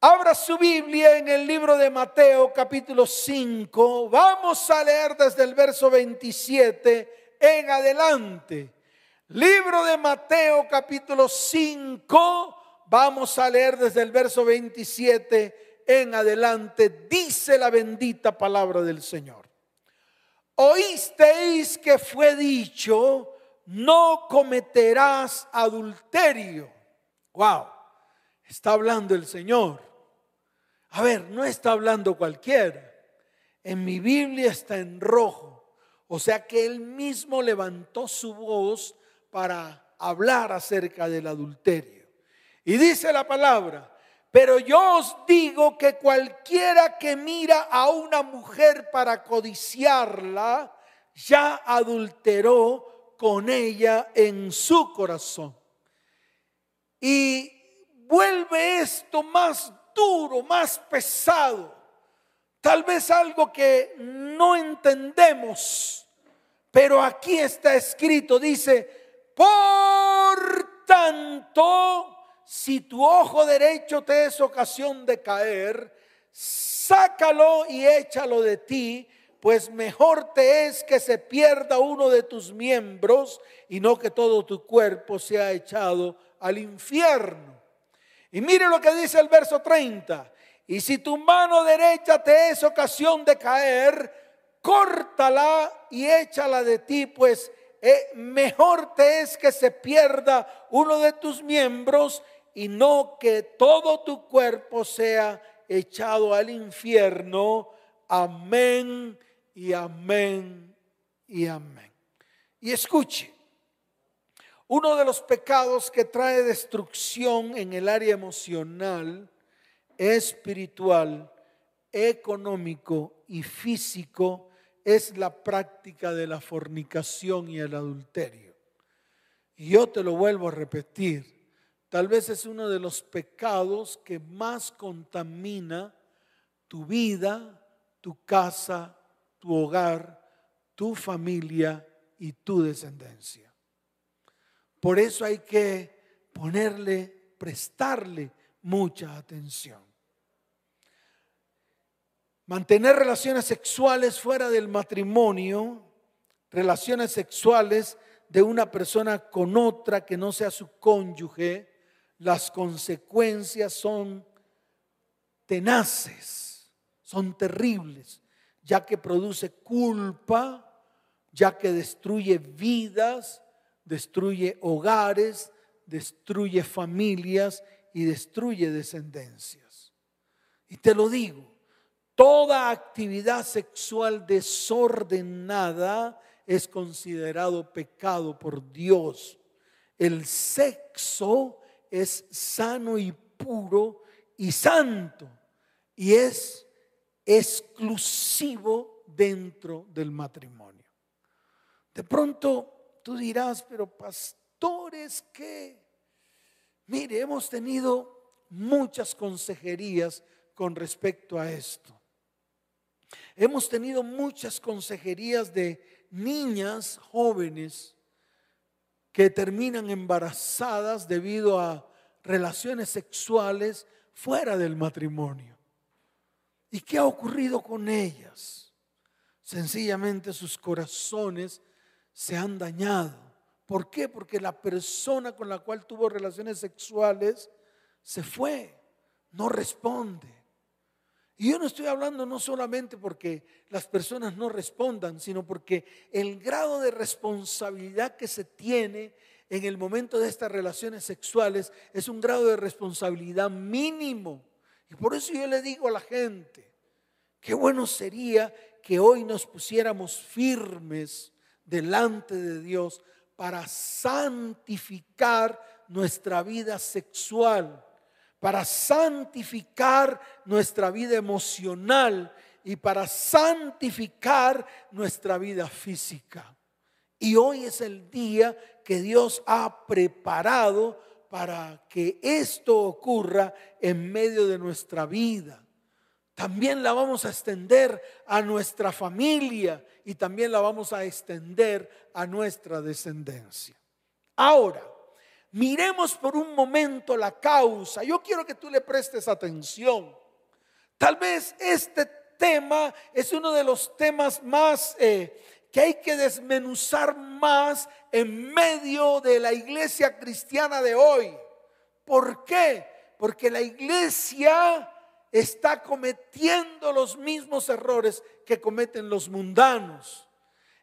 Abra su Biblia en el libro de Mateo capítulo 5. Vamos a leer desde el verso 27 en adelante. Libro de Mateo capítulo 5. Vamos a leer desde el verso 27 en adelante. Dice la bendita palabra del Señor. Oísteis que fue dicho, no cometerás adulterio. Wow, está hablando el Señor. A ver, no está hablando cualquiera. En mi Biblia está en rojo. O sea que él mismo levantó su voz para hablar acerca del adulterio. Y dice la palabra, pero yo os digo que cualquiera que mira a una mujer para codiciarla, ya adulteró con ella en su corazón. Y vuelve esto más duro, más pesado. Tal vez algo que no entendemos, pero aquí está escrito, dice, por tanto, si tu ojo derecho te es ocasión de caer, sácalo y échalo de ti, pues mejor te es que se pierda uno de tus miembros y no que todo tu cuerpo sea echado al infierno. Y mire lo que dice el verso 30. Y si tu mano derecha te es ocasión de caer, córtala y échala de ti, pues eh, mejor te es que se pierda uno de tus miembros y no que todo tu cuerpo sea echado al infierno. Amén y amén y amén. Y escuche, uno de los pecados que trae destrucción en el área emocional, espiritual, económico y físico es la práctica de la fornicación y el adulterio. Y yo te lo vuelvo a repetir, tal vez es uno de los pecados que más contamina tu vida, tu casa, tu hogar, tu familia y tu descendencia. Por eso hay que ponerle, prestarle mucha atención. Mantener relaciones sexuales fuera del matrimonio, relaciones sexuales de una persona con otra que no sea su cónyuge, las consecuencias son tenaces, son terribles, ya que produce culpa, ya que destruye vidas, destruye hogares, destruye familias y destruye descendencias. Y te lo digo, toda actividad sexual desordenada es considerado pecado por Dios. El sexo es sano y puro y santo y es exclusivo dentro del matrimonio. De pronto Tú dirás, pero pastores, ¿qué? Mire, hemos tenido muchas consejerías con respecto a esto. Hemos tenido muchas consejerías de niñas jóvenes que terminan embarazadas debido a relaciones sexuales fuera del matrimonio. ¿Y qué ha ocurrido con ellas? Sencillamente sus corazones se han dañado. ¿Por qué? Porque la persona con la cual tuvo relaciones sexuales se fue, no responde. Y yo no estoy hablando no solamente porque las personas no respondan, sino porque el grado de responsabilidad que se tiene en el momento de estas relaciones sexuales es un grado de responsabilidad mínimo. Y por eso yo le digo a la gente, qué bueno sería que hoy nos pusiéramos firmes delante de Dios para santificar nuestra vida sexual, para santificar nuestra vida emocional y para santificar nuestra vida física. Y hoy es el día que Dios ha preparado para que esto ocurra en medio de nuestra vida también la vamos a extender a nuestra familia y también la vamos a extender a nuestra descendencia. Ahora, miremos por un momento la causa. Yo quiero que tú le prestes atención. Tal vez este tema es uno de los temas más eh, que hay que desmenuzar más en medio de la iglesia cristiana de hoy. ¿Por qué? Porque la iglesia está cometiendo los mismos errores que cometen los mundanos.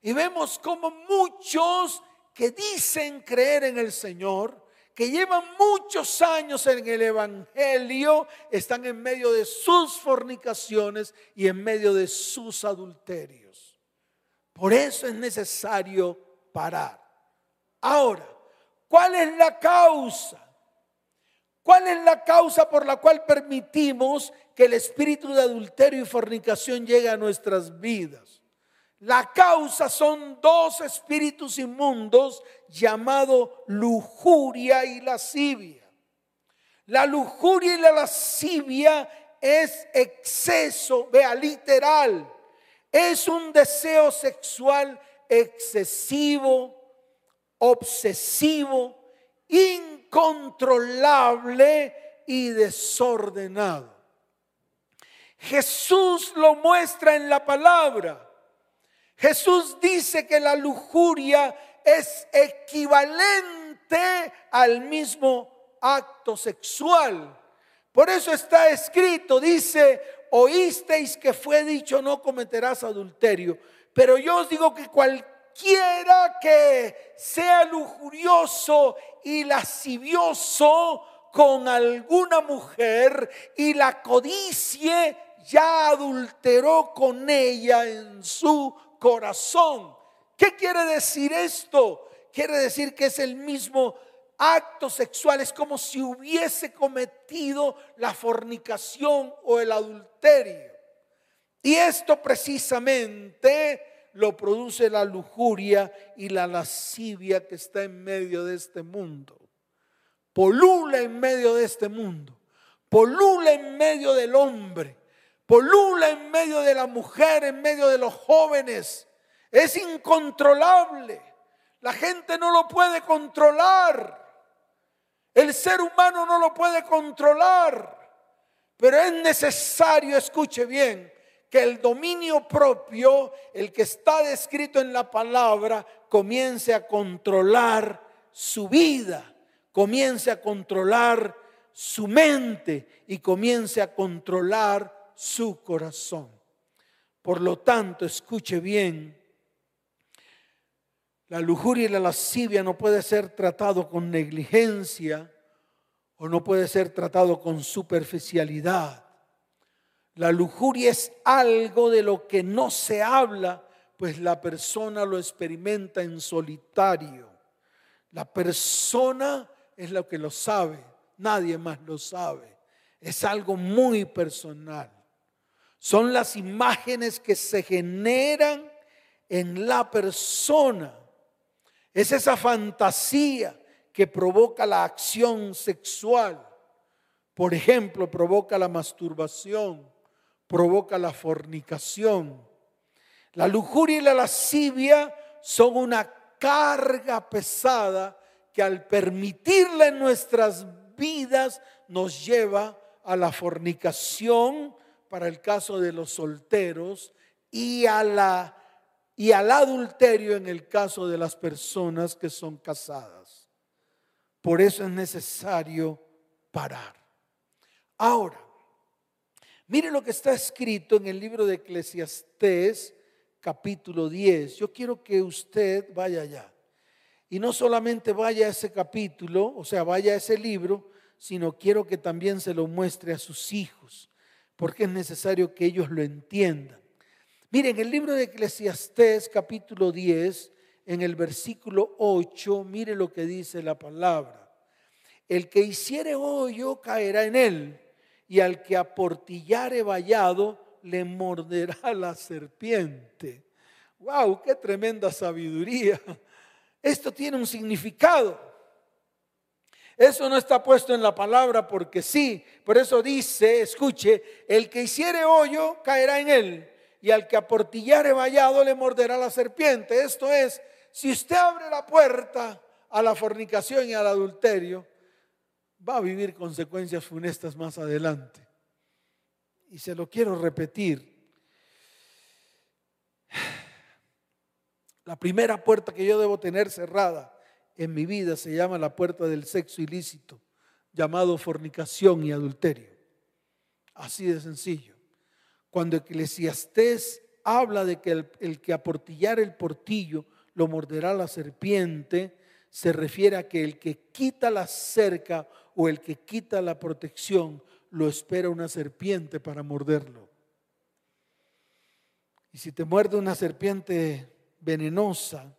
Y vemos como muchos que dicen creer en el Señor, que llevan muchos años en el Evangelio, están en medio de sus fornicaciones y en medio de sus adulterios. Por eso es necesario parar. Ahora, ¿cuál es la causa? ¿Cuál es la causa por la cual permitimos que el espíritu de adulterio y fornicación llegue a nuestras vidas? La causa son dos espíritus inmundos llamados lujuria y lascivia. La lujuria y la lascivia es exceso, vea, literal. Es un deseo sexual excesivo, obsesivo, incontrolable y desordenado. Jesús lo muestra en la palabra. Jesús dice que la lujuria es equivalente al mismo acto sexual. Por eso está escrito, dice, oísteis que fue dicho no cometerás adulterio. Pero yo os digo que cualquiera que sea lujurioso y lascivioso con alguna mujer y la codicie, ya adulteró con ella en su corazón. ¿Qué quiere decir esto? Quiere decir que es el mismo acto sexual, es como si hubiese cometido la fornicación o el adulterio. Y esto precisamente lo produce la lujuria y la lascivia que está en medio de este mundo. Polula en medio de este mundo. Polula en medio del hombre polula en medio de la mujer, en medio de los jóvenes. Es incontrolable. La gente no lo puede controlar. El ser humano no lo puede controlar. Pero es necesario, escuche bien, que el dominio propio, el que está descrito en la palabra, comience a controlar su vida, comience a controlar su mente y comience a controlar su corazón. Por lo tanto, escuche bien, la lujuria y la lascivia no puede ser tratado con negligencia o no puede ser tratado con superficialidad. La lujuria es algo de lo que no se habla, pues la persona lo experimenta en solitario. La persona es lo que lo sabe, nadie más lo sabe. Es algo muy personal. Son las imágenes que se generan en la persona. Es esa fantasía que provoca la acción sexual. Por ejemplo, provoca la masturbación, provoca la fornicación. La lujuria y la lascivia son una carga pesada que al permitirla en nuestras vidas nos lleva a la fornicación, para el caso de los solteros y, a la, y al adulterio en el caso de las personas que son casadas. Por eso es necesario parar. Ahora, mire lo que está escrito en el libro de Eclesiastés capítulo 10. Yo quiero que usted vaya allá. Y no solamente vaya a ese capítulo, o sea, vaya a ese libro, sino quiero que también se lo muestre a sus hijos porque es necesario que ellos lo entiendan. Miren, el libro de Eclesiastés capítulo 10, en el versículo 8, mire lo que dice la palabra. El que hiciere hoyo caerá en él, y al que aportillare vallado le morderá la serpiente. ¡Wow! ¡Qué tremenda sabiduría! Esto tiene un significado. Eso no está puesto en la palabra porque sí. Por eso dice, escuche, el que hiciere hoyo caerá en él y al que aportillare vallado le morderá la serpiente. Esto es, si usted abre la puerta a la fornicación y al adulterio, va a vivir consecuencias funestas más adelante. Y se lo quiero repetir. La primera puerta que yo debo tener cerrada en mi vida se llama la puerta del sexo ilícito, llamado fornicación y adulterio. Así de sencillo. Cuando Eclesiastés habla de que el, el que aportillar el portillo lo morderá la serpiente, se refiere a que el que quita la cerca o el que quita la protección lo espera una serpiente para morderlo. Y si te muerde una serpiente venenosa,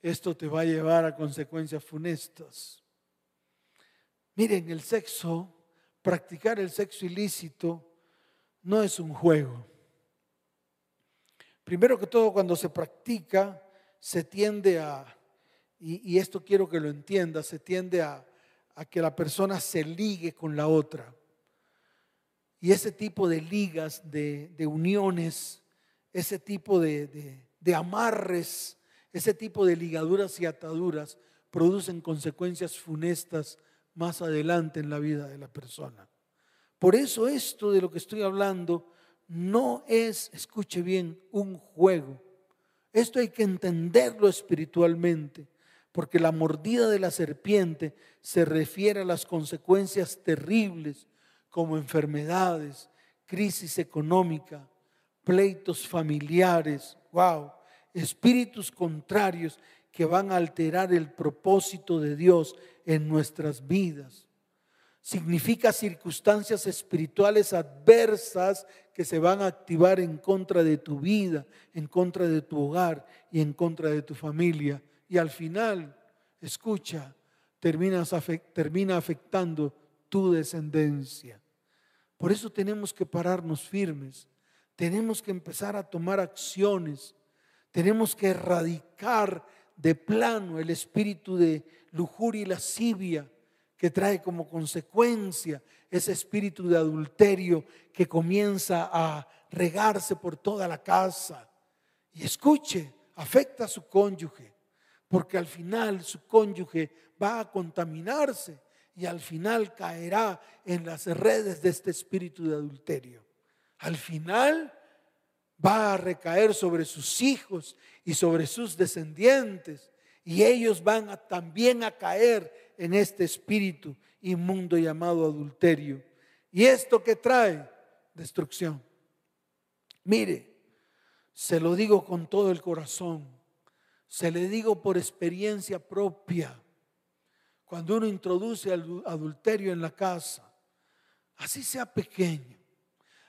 esto te va a llevar a consecuencias funestas. Miren, el sexo, practicar el sexo ilícito no es un juego. Primero que todo, cuando se practica, se tiende a, y, esto quiero que lo entienda, se tiende a, que la persona se ligue con la otra. Y ese tipo de ligas, de, uniones, ese tipo de amarres, ese tipo de ligaduras y ataduras producen consecuencias funestas más adelante en la vida de la persona. Por eso esto de lo que estoy hablando no es, escuche bien, un juego. Esto hay que entenderlo espiritualmente, porque la mordida de la serpiente se refiere a las consecuencias terribles como enfermedades, crisis económica, pleitos familiares, wow, espíritus contrarios que van a alterar el propósito de Dios en nuestras vidas. Significa circunstancias espirituales adversas que se van a activar en contra de tu vida, en contra de tu hogar y en contra de tu familia. Y al final, escucha, terminas, termina afectando tu descendencia. Por eso tenemos que pararnos firmes. Tenemos que empezar a tomar acciones tenemos que erradicar de plano el espíritu de lujuria y lascivia que trae como consecuencia ese espíritu de adulterio que comienza a regarse por toda la casa. Y escuche, afecta a su cónyuge, porque al final su cónyuge va a contaminarse y al final caerá en las redes de este espíritu de adulterio. Al final va a recaer sobre sus hijos y sobre sus descendientes. Y ellos van también a caer en este espíritu inmundo llamado adulterio. ¿Y esto que trae? Destrucción. Mire, se lo digo con todo el corazón, se le digo por experiencia propia. Cuando uno introduce el adulterio en la casa, así sea pequeño,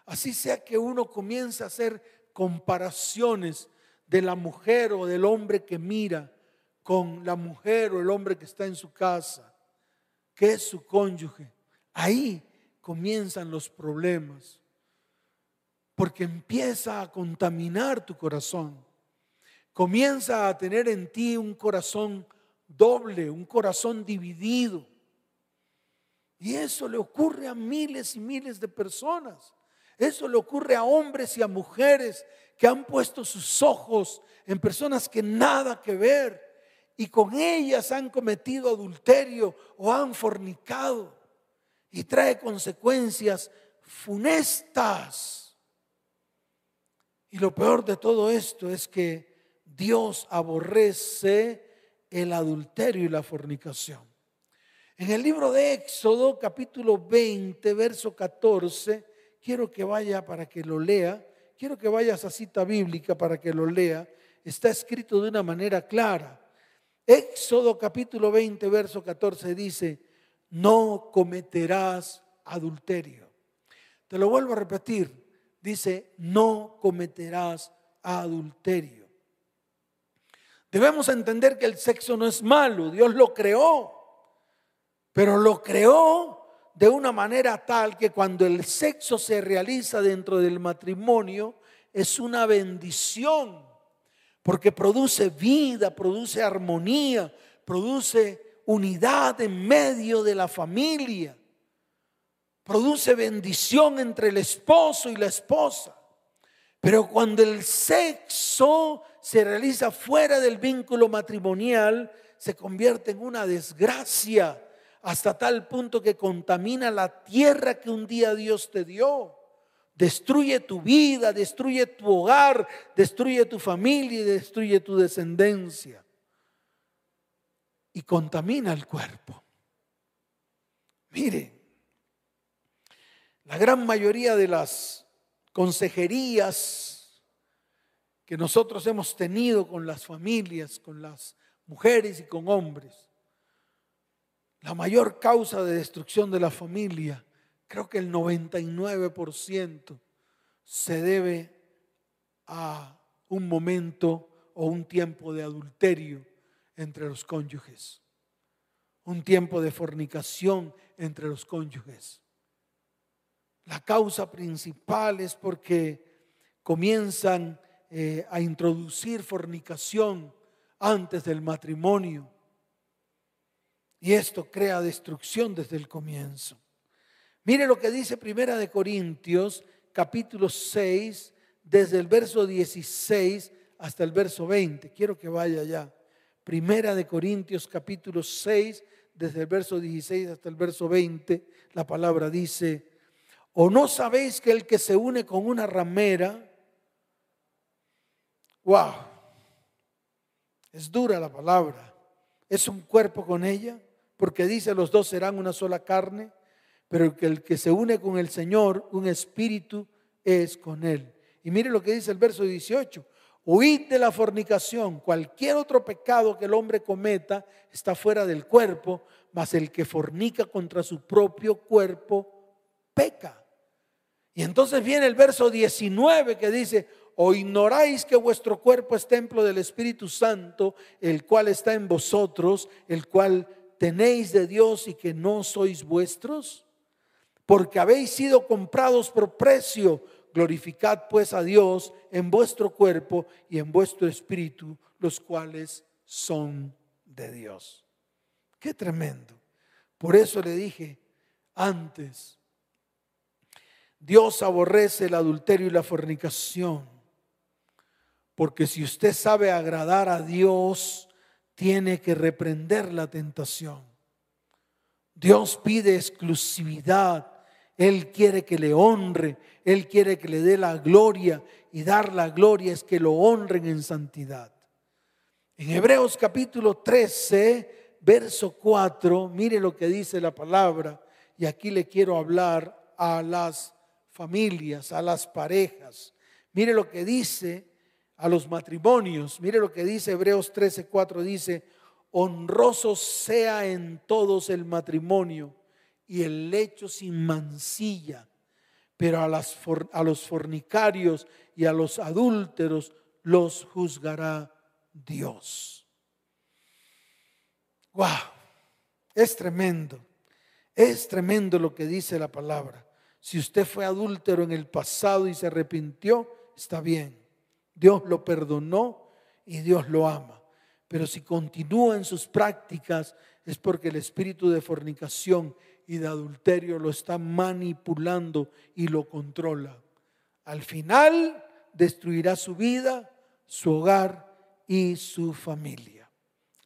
así sea que uno comience a hacer comparaciones de la mujer o del hombre que mira con la mujer o el hombre que está en su casa, que es su cónyuge. Ahí comienzan los problemas, porque empieza a contaminar tu corazón, comienza a tener en ti un corazón doble, un corazón dividido. Y eso le ocurre a miles y miles de personas. Eso le ocurre a hombres y a mujeres que han puesto sus ojos en personas que nada que ver y con ellas han cometido adulterio o han fornicado y trae consecuencias funestas. Y lo peor de todo esto es que Dios aborrece el adulterio y la fornicación. En el libro de Éxodo, capítulo 20, verso 14, quiero que vaya para que lo lea, quiero que vaya a cita bíblica para que lo lea, está escrito de una manera clara. Éxodo capítulo 20, verso 14 dice, no cometerás adulterio. Te lo vuelvo a repetir, dice, no cometerás adulterio. Debemos entender que el sexo no es malo, Dios lo creó, pero lo creó de una manera tal que cuando el sexo se realiza dentro del matrimonio es una bendición, porque produce vida, produce armonía, produce unidad en medio de la familia, produce bendición entre el esposo y la esposa. Pero cuando el sexo se realiza fuera del vínculo matrimonial, se convierte en una desgracia hasta tal punto que contamina la tierra que un día Dios te dio. Destruye tu vida, destruye tu hogar, destruye tu familia y destruye tu descendencia. Y contamina el cuerpo. Mire, la gran mayoría de las consejerías que nosotros hemos tenido con las familias, con las mujeres y con hombres, la mayor causa de destrucción de la familia, creo que el 99% se debe a un momento o un tiempo de adulterio entre los cónyuges, un tiempo de fornicación entre los cónyuges. La causa principal es porque comienzan eh, a introducir fornicación antes del matrimonio. Y esto crea destrucción desde el comienzo. Mire lo que dice Primera de Corintios, capítulo 6, desde el verso 16 hasta el verso 20. Quiero que vaya ya. Primera de Corintios, capítulo 6, desde el verso 16 hasta el verso 20. La palabra dice, ¿O no sabéis que el que se une con una ramera, wow, es dura la palabra, es un cuerpo con ella, porque dice los dos serán una sola carne, pero que el que se une con el Señor, un espíritu es con él. Y mire lo que dice el verso 18. Huid de la fornicación. Cualquier otro pecado que el hombre cometa está fuera del cuerpo, mas el que fornica contra su propio cuerpo peca. Y entonces viene el verso 19 que dice, o ignoráis que vuestro cuerpo es templo del Espíritu Santo, el cual está en vosotros, el cual tenéis de Dios y que no sois vuestros, porque habéis sido comprados por precio. Glorificad pues a Dios en vuestro cuerpo y en vuestro espíritu, los cuales son de Dios. Qué tremendo. Por eso le dije antes, Dios aborrece el adulterio y la fornicación. Porque si usted sabe agradar a Dios, tiene que reprender la tentación. Dios pide exclusividad. Él quiere que le honre. Él quiere que le dé la gloria. Y dar la gloria es que lo honren en santidad. En Hebreos capítulo 13, verso 4, mire lo que dice la palabra. Y aquí le quiero hablar a las familias, a las parejas. Mire lo que dice a los matrimonios. Mire lo que dice Hebreos 13, 4. Dice, honroso sea en todos el matrimonio y el lecho sin mancilla, pero a, las, a los fornicarios y a los adúlteros los juzgará Dios. ¡Wow! Es tremendo. Es tremendo lo que dice la palabra. Si usted fue adúltero en el pasado y se arrepintió, está bien. Dios lo perdonó y Dios lo ama. Pero si continúa en sus prácticas es porque el espíritu de fornicación y de adulterio lo está manipulando y lo controla. Al final destruirá su vida, su hogar y su familia.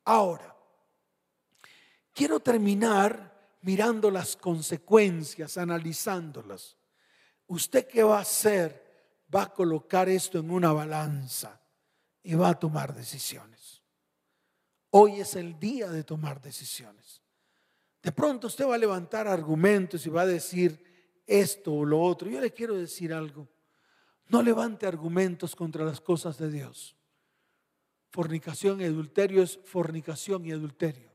Ahora, quiero terminar mirando las consecuencias, analizándolas. ¿Usted qué va a hacer? Va a colocar esto en una balanza y va a tomar decisiones. Hoy es el día de tomar decisiones. De pronto usted va a levantar argumentos y va a decir esto o lo otro. Yo le quiero decir algo. No levante argumentos contra las cosas de Dios. Fornicación y adulterio es fornicación y adulterio.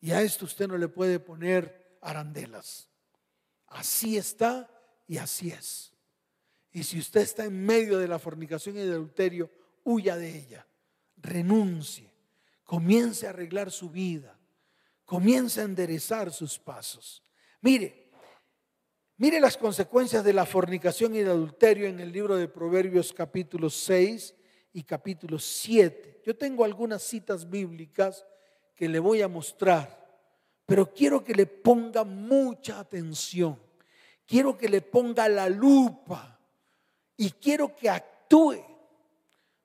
Y a esto usted no le puede poner arandelas. Así está y así es. Y si usted está en medio de la fornicación y del adulterio, huya de ella. Renuncie. Comience a arreglar su vida. Comience a enderezar sus pasos. Mire, mire las consecuencias de la fornicación y del adulterio en el libro de Proverbios capítulo 6 y capítulo 7. Yo tengo algunas citas bíblicas que le voy a mostrar, pero quiero que le ponga mucha atención. Quiero que le ponga la lupa y quiero que actúe.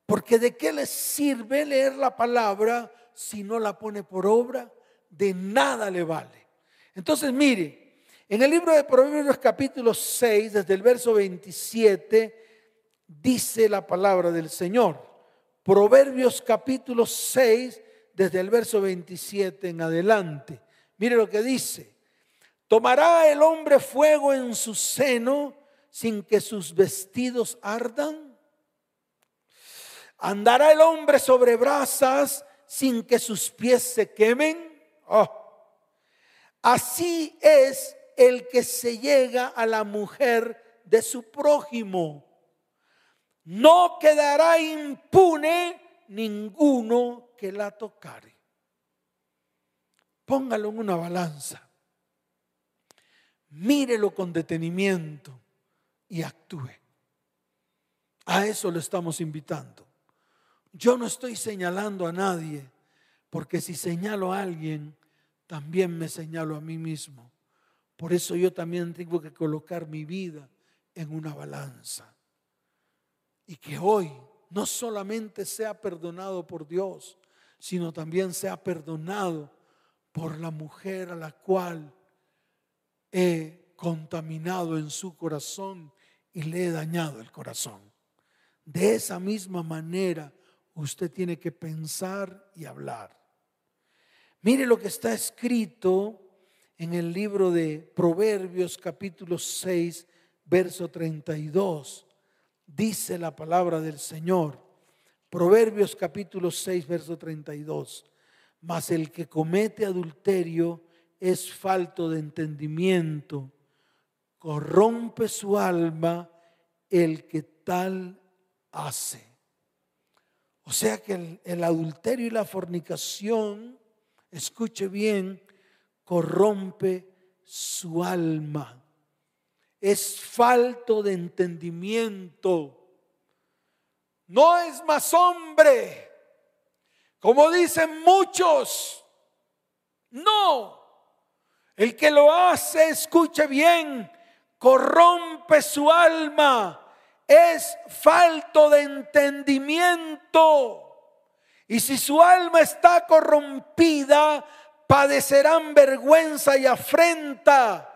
Porque de qué le sirve leer la palabra si no la pone por obra, de nada le vale. Entonces, mire, en el libro de Proverbios capítulo 6, desde el verso 27, dice la palabra del Señor. Proverbios capítulo 6, desde el verso 27 en adelante. Mire lo que dice. ¿Tomará el hombre fuego en su seno sin que sus vestidos ardan? ¿Andará el hombre sobre brasas sin que sus pies se quemen? Oh. Así es el que se llega a la mujer de su prójimo. No quedará impune ninguno que la tocare. Póngalo en una balanza. Mírelo con detenimiento y actúe. A eso lo estamos invitando. Yo no estoy señalando a nadie, porque si señalo a alguien, también me señalo a mí mismo. Por eso yo también tengo que colocar mi vida en una balanza. Y que hoy no solamente sea perdonado por Dios, sino también sea perdonado por la mujer a la cual he contaminado en su corazón y le he dañado el corazón. De esa misma manera usted tiene que pensar y hablar. Mire lo que está escrito en el libro de Proverbios capítulo 6, verso 32 dice la palabra del Señor. Proverbios capítulo 6, verso 32. Mas el que comete adulterio es falto de entendimiento, corrompe su alma el que tal hace. O sea que el, adulterio y la fornicación, escuche bien, corrompe su alma es falto de entendimiento. No es más hombre, como dicen muchos. No, el que lo hace, escuche bien, corrompe su alma. Es falto de entendimiento. Y si su alma está corrompida, padecerán vergüenza y afrenta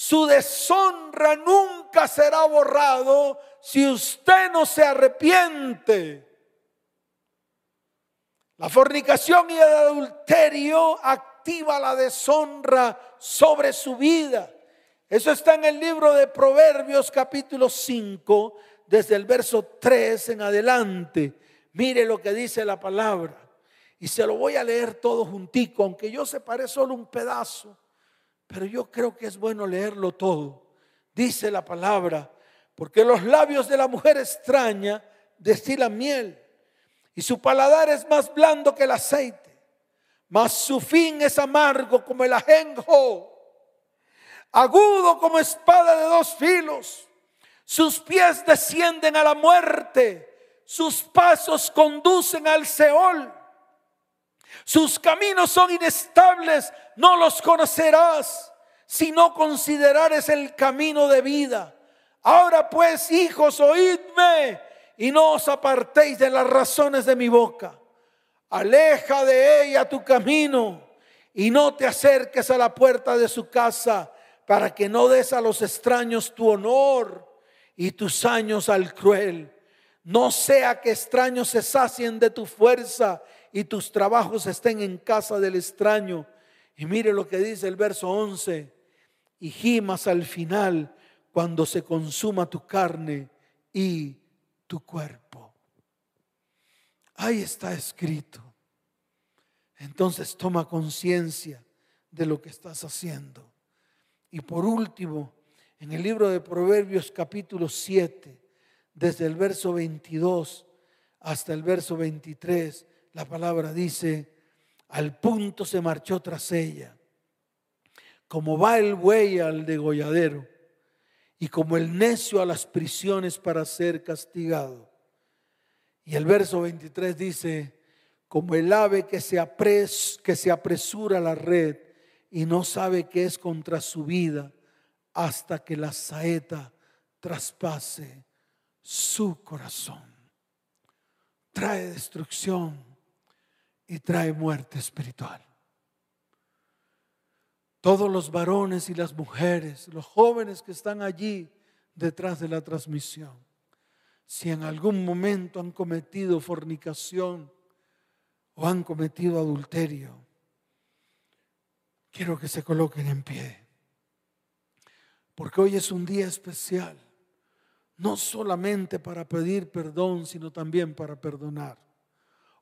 su deshonra nunca será borrado si usted no se arrepiente. La fornicación y el adulterio activa la deshonra sobre su vida. Eso está en el libro de Proverbios capítulo 5, desde el verso 3 en adelante. Mire lo que dice la palabra. Y se lo voy a leer todo juntico, aunque yo separé solo un pedazo pero yo creo que es bueno leerlo todo. Dice la palabra, porque los labios de la mujer extraña destilan miel y su paladar es más blando que el aceite, mas su fin es amargo como el ajenjo, agudo como espada de dos filos. Sus pies descienden a la muerte, sus pasos conducen al Seol. Sus caminos son inestables, no los conocerás si no considerares el camino de vida. Ahora pues, hijos, oídme y no os apartéis de las razones de mi boca. Aleja de ella tu camino y no te acerques a la puerta de su casa para que no des a los extraños tu honor y tus años al cruel. No sea que extraños se sacien de tu fuerza y tus trabajos estén en casa del extraño. Y mire lo que dice el verso 11. Y gimas al final cuando se consuma tu carne y tu cuerpo. Ahí está escrito. Entonces toma conciencia de lo que estás haciendo. Y por último, en el libro de Proverbios capítulo 7, desde el verso 22 hasta el verso 23, la palabra dice, al punto se marchó tras ella, como va el buey al degolladero y como el necio a las prisiones para ser castigado. Y el verso 23 dice, como el ave que se, apres, que se apresura a la red y no sabe que es contra su vida hasta que la saeta traspase su corazón. Trae destrucción y trae muerte espiritual. Todos los varones y las mujeres, los jóvenes que están allí detrás de la transmisión, si en algún momento han cometido fornicación o han cometido adulterio, quiero que se coloquen en pie. Porque hoy es un día especial, no solamente para pedir perdón, sino también para perdonar.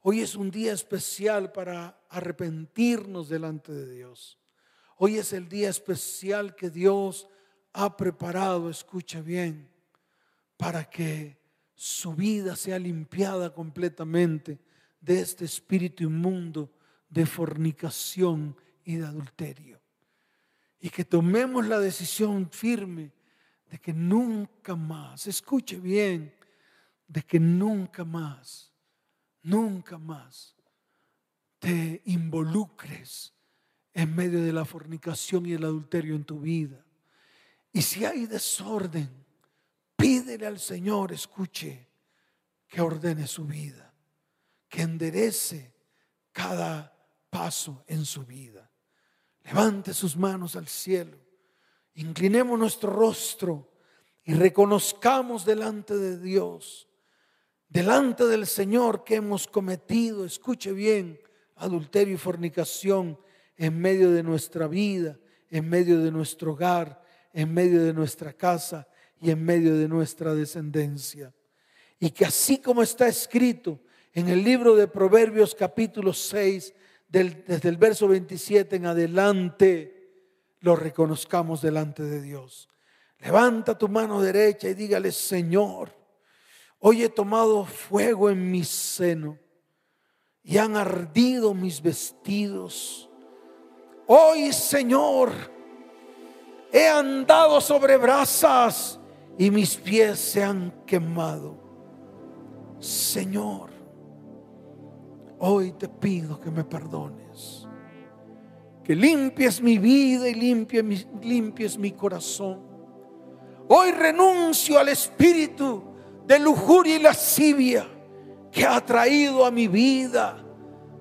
Hoy es un día especial para arrepentirnos delante de Dios. Hoy es el día especial que Dios ha preparado, escucha bien, para que su vida sea limpiada completamente de este espíritu inmundo de fornicación y de adulterio. Y que tomemos la decisión firme de que nunca más, escuche bien, de que nunca más, nunca más te involucres en medio de la fornicación y el adulterio en tu vida. Y si hay desorden, pídele al Señor, escuche, que ordene su vida, que enderece cada paso en su vida. Levante sus manos al cielo, inclinemos nuestro rostro y reconozcamos delante de Dios, delante del Señor que hemos cometido, escuche bien, adulterio y fornicación en medio de nuestra vida, en medio de nuestro hogar, en medio de nuestra casa y en medio de nuestra descendencia. Y que así como está escrito en el libro de Proverbios capítulo 6, desde el verso 27 en adelante, lo reconozcamos delante de Dios. Levanta tu mano derecha y dígale, Señor, hoy he tomado fuego en mi seno y han ardido mis vestidos Hoy, Señor, he andado sobre brasas y mis pies se han quemado. Señor, hoy te pido que me perdones, que limpies mi vida y limpies mi, limpies mi corazón. Hoy renuncio al espíritu de lujuria y lascivia que ha traído a mi vida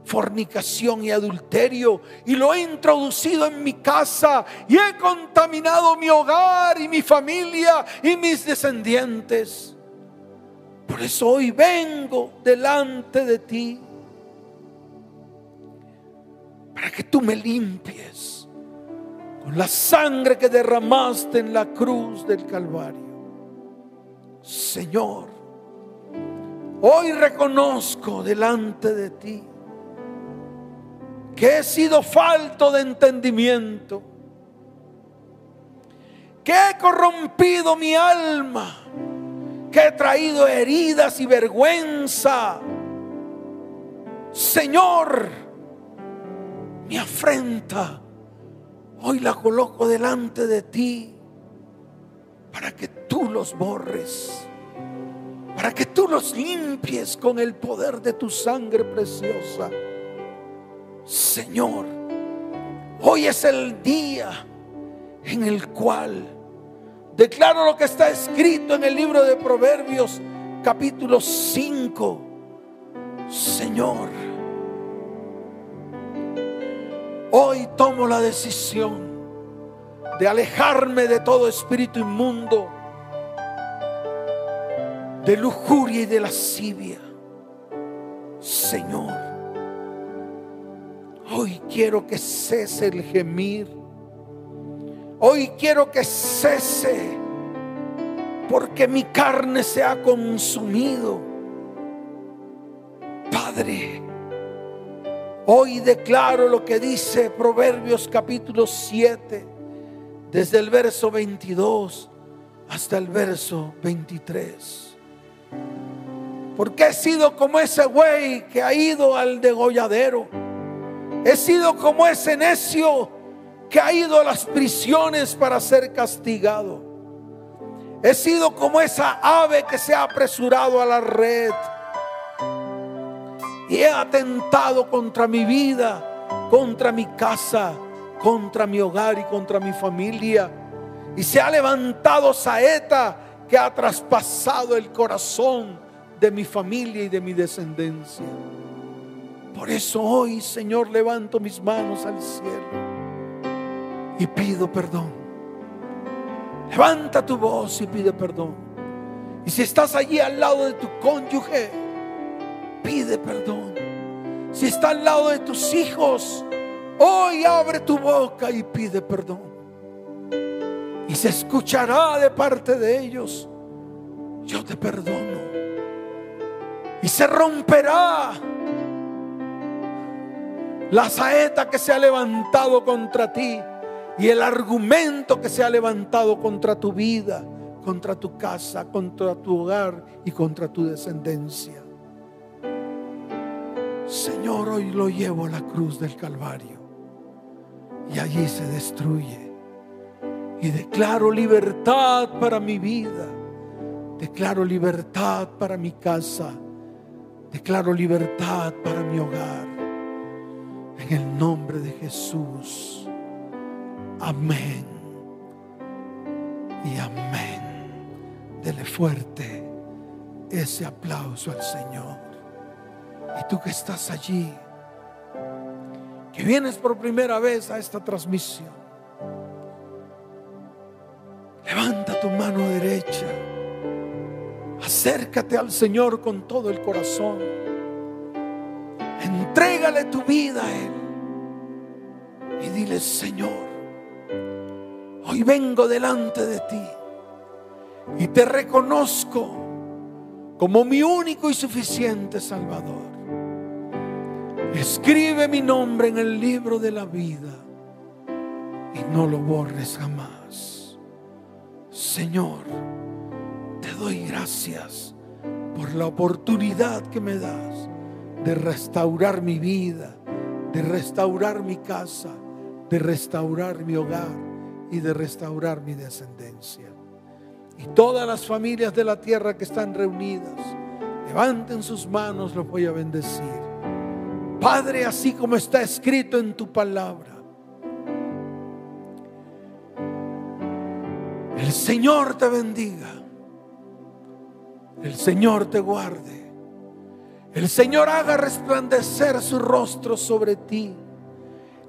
fornicación y adulterio y lo he introducido en mi casa y he contaminado mi hogar y mi familia y mis descendientes. Por eso hoy vengo delante de ti para que tú me limpies con la sangre que derramaste en la cruz del Calvario. Señor, hoy reconozco delante de ti que he sido falto de entendimiento, que he corrompido mi alma, que he traído heridas y vergüenza. Señor, mi afrenta, hoy la coloco delante de ti para que tú los borres, para que tú los limpies con el poder de tu sangre preciosa. Señor, hoy es el día en el cual declaro lo que está escrito en el libro de Proverbios capítulo 5. Señor, hoy tomo la decisión de alejarme de todo espíritu inmundo, de lujuria y de lascivia. Señor, Hoy quiero que cese el gemir. Hoy quiero que cese porque mi carne se ha consumido. Padre, hoy declaro lo que dice Proverbios capítulo 7, desde el verso 22 hasta el verso 23. Porque he sido como ese güey que ha ido al degolladero He sido como ese necio que ha ido a las prisiones para ser castigado. He sido como esa ave que se ha apresurado a la red. Y he atentado contra mi vida, contra mi casa, contra mi hogar y contra mi familia. Y se ha levantado saeta que ha traspasado el corazón de mi familia y de mi descendencia. Por eso hoy, Señor, levanto mis manos al cielo y pido perdón. Levanta tu voz y pide perdón. Y si estás allí al lado de tu cónyuge, pide perdón. Si está al lado de tus hijos, hoy abre tu boca y pide perdón. Y se escuchará de parte de ellos, yo te perdono. Y se romperá la saeta que se ha levantado contra ti y el argumento que se ha levantado contra tu vida, contra tu casa, contra tu hogar y contra tu descendencia. Señor, hoy lo llevo a la cruz del Calvario y allí se destruye. Y declaro libertad para mi vida, declaro libertad para mi casa, declaro libertad para mi hogar. En el nombre de Jesús. Amén. Y amén. Dele fuerte ese aplauso al Señor. Y tú que estás allí, que vienes por primera vez a esta transmisión, levanta tu mano derecha, acércate al Señor con todo el corazón, entrégale tu vida a Él y dile, Señor, hoy vengo delante de ti y te reconozco como mi único y suficiente Salvador. Escribe mi nombre en el libro de la vida y no lo borres jamás. Señor, te doy gracias por la oportunidad que me das de restaurar mi vida, de restaurar mi casa, de restaurar mi hogar y de restaurar mi descendencia. Y todas las familias de la tierra que están reunidas, levanten sus manos, los voy a bendecir. Padre, así como está escrito en tu palabra, el Señor te bendiga, el Señor te guarde, el Señor haga resplandecer su rostro sobre ti.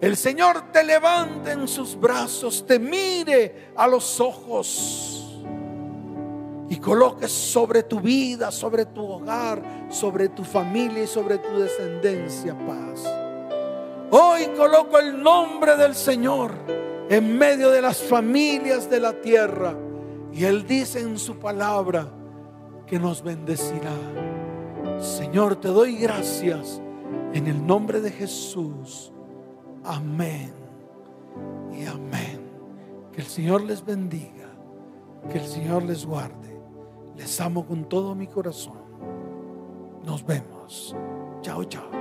El Señor te levante en sus brazos, te mire a los ojos y coloques sobre tu vida, sobre tu hogar, sobre tu familia y sobre tu descendencia paz. Hoy coloco el nombre del Señor en medio de las familias de la tierra y Él dice en su palabra que nos bendecirá. Señor, te doy gracias en el nombre de Jesús. Amén y amén. Que el Señor les bendiga, que el Señor les guarde. Les amo con todo mi corazón. Nos vemos. Chao, chao.